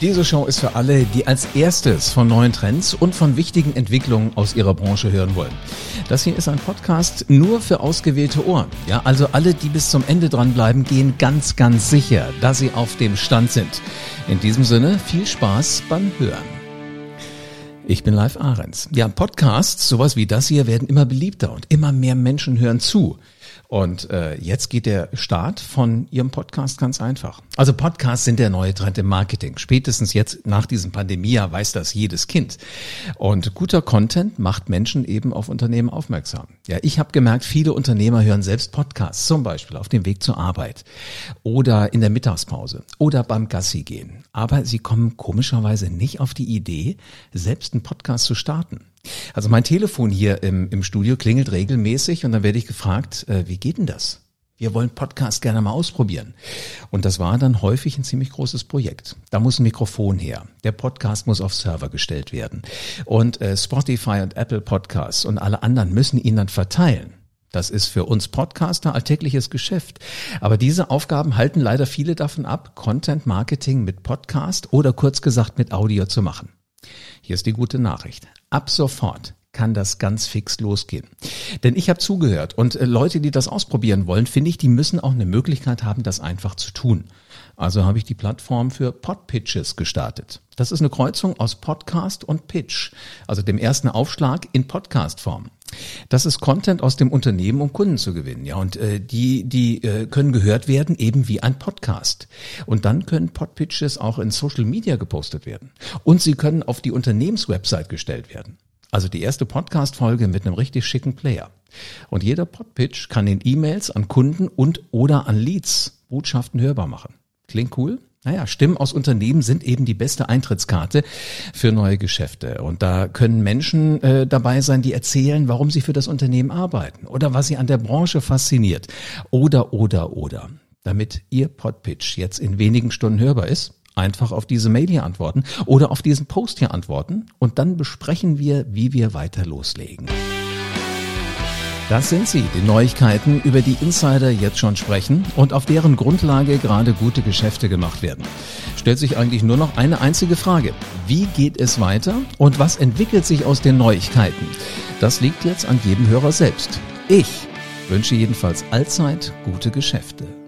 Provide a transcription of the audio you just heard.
Diese Show ist für alle, die als erstes von neuen Trends und von wichtigen Entwicklungen aus ihrer Branche hören wollen. Das hier ist ein Podcast nur für ausgewählte Ohren. Ja, also alle, die bis zum Ende dranbleiben, gehen ganz, ganz sicher, dass sie auf dem Stand sind. In diesem Sinne, viel Spaß beim Hören. Ich bin Live Ahrens. Ja, Podcasts, sowas wie das hier, werden immer beliebter und immer mehr Menschen hören zu. Und äh, jetzt geht der Start von Ihrem Podcast ganz einfach. Also Podcasts sind der neue Trend im Marketing. Spätestens jetzt nach diesem Pandemiejahr weiß das jedes Kind. Und guter Content macht Menschen eben auf Unternehmen aufmerksam. Ja, ich habe gemerkt, viele Unternehmer hören selbst Podcasts, zum Beispiel auf dem Weg zur Arbeit oder in der Mittagspause oder beim Gassi gehen. Aber sie kommen komischerweise nicht auf die Idee, selbst einen Podcast zu starten. Also mein Telefon hier im, im Studio klingelt regelmäßig und dann werde ich gefragt, äh, wie geht denn das? Wir wollen Podcast gerne mal ausprobieren. Und das war dann häufig ein ziemlich großes Projekt. Da muss ein Mikrofon her. Der Podcast muss auf Server gestellt werden. Und äh, Spotify und Apple Podcasts und alle anderen müssen ihn dann verteilen. Das ist für uns Podcaster alltägliches Geschäft. Aber diese Aufgaben halten leider viele davon ab, Content Marketing mit Podcast oder kurz gesagt mit Audio zu machen. Hier ist die gute Nachricht. Ab sofort kann das ganz fix losgehen. Denn ich habe zugehört und äh, Leute, die das ausprobieren wollen, finde ich, die müssen auch eine Möglichkeit haben, das einfach zu tun. Also habe ich die Plattform für Podpitches gestartet. Das ist eine Kreuzung aus Podcast und Pitch, also dem ersten Aufschlag in Podcastform. Das ist Content aus dem Unternehmen, um Kunden zu gewinnen. Ja, und äh, die, die äh, können gehört werden, eben wie ein Podcast. Und dann können Podpitches auch in Social Media gepostet werden. Und sie können auf die Unternehmenswebsite gestellt werden. Also die erste Podcast-Folge mit einem richtig schicken Player. Und jeder Podpitch kann in E-Mails an Kunden und oder an Leads Botschaften hörbar machen. Klingt cool? Naja, Stimmen aus Unternehmen sind eben die beste Eintrittskarte für neue Geschäfte. Und da können Menschen äh, dabei sein, die erzählen, warum sie für das Unternehmen arbeiten oder was sie an der Branche fasziniert. Oder, oder, oder. Damit Ihr Podpitch jetzt in wenigen Stunden hörbar ist, einfach auf diese Mail hier antworten oder auf diesen Post hier antworten und dann besprechen wir, wie wir weiter loslegen. Das sind sie, die Neuigkeiten, über die Insider jetzt schon sprechen und auf deren Grundlage gerade gute Geschäfte gemacht werden. Stellt sich eigentlich nur noch eine einzige Frage. Wie geht es weiter und was entwickelt sich aus den Neuigkeiten? Das liegt jetzt an jedem Hörer selbst. Ich wünsche jedenfalls allzeit gute Geschäfte.